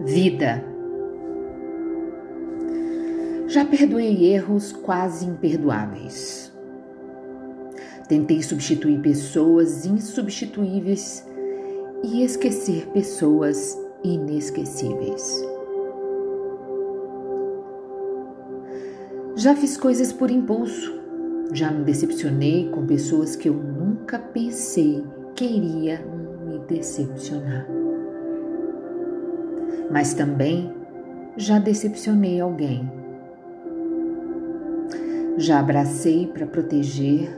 Vida. Já perdoei erros quase imperdoáveis. Tentei substituir pessoas insubstituíveis e esquecer pessoas inesquecíveis. Já fiz coisas por impulso. Já me decepcionei com pessoas que eu nunca pensei que iria me decepcionar mas também já decepcionei alguém. Já abracei para proteger,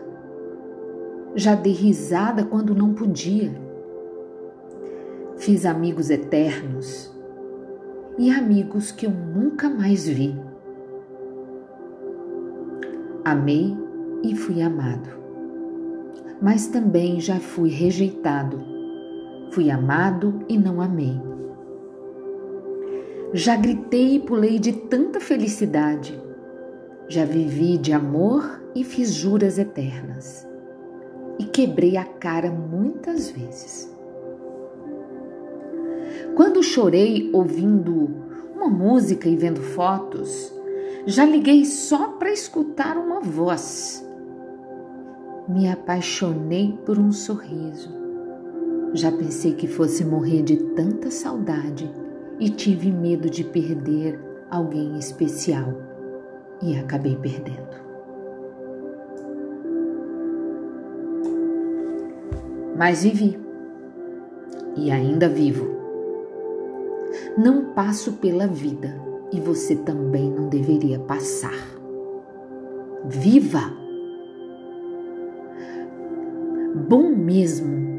já dei risada quando não podia. Fiz amigos eternos e amigos que eu nunca mais vi. Amei e fui amado, mas também já fui rejeitado. Fui amado e não amei. Já gritei e pulei de tanta felicidade. Já vivi de amor e fiz juras eternas. E quebrei a cara muitas vezes. Quando chorei ouvindo uma música e vendo fotos, já liguei só para escutar uma voz. Me apaixonei por um sorriso. Já pensei que fosse morrer de tanta saudade e tive medo de perder alguém especial e acabei perdendo. Mas vivi e ainda vivo. Não passo pela vida e você também não deveria passar. Viva! Bom mesmo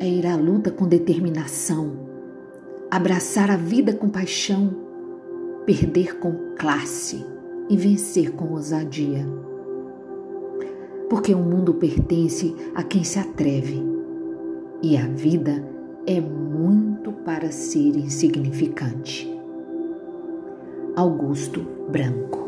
é ir à luta com determinação abraçar a vida com paixão, perder com classe e vencer com ousadia. Porque o mundo pertence a quem se atreve e a vida é muito para ser insignificante. Augusto Branco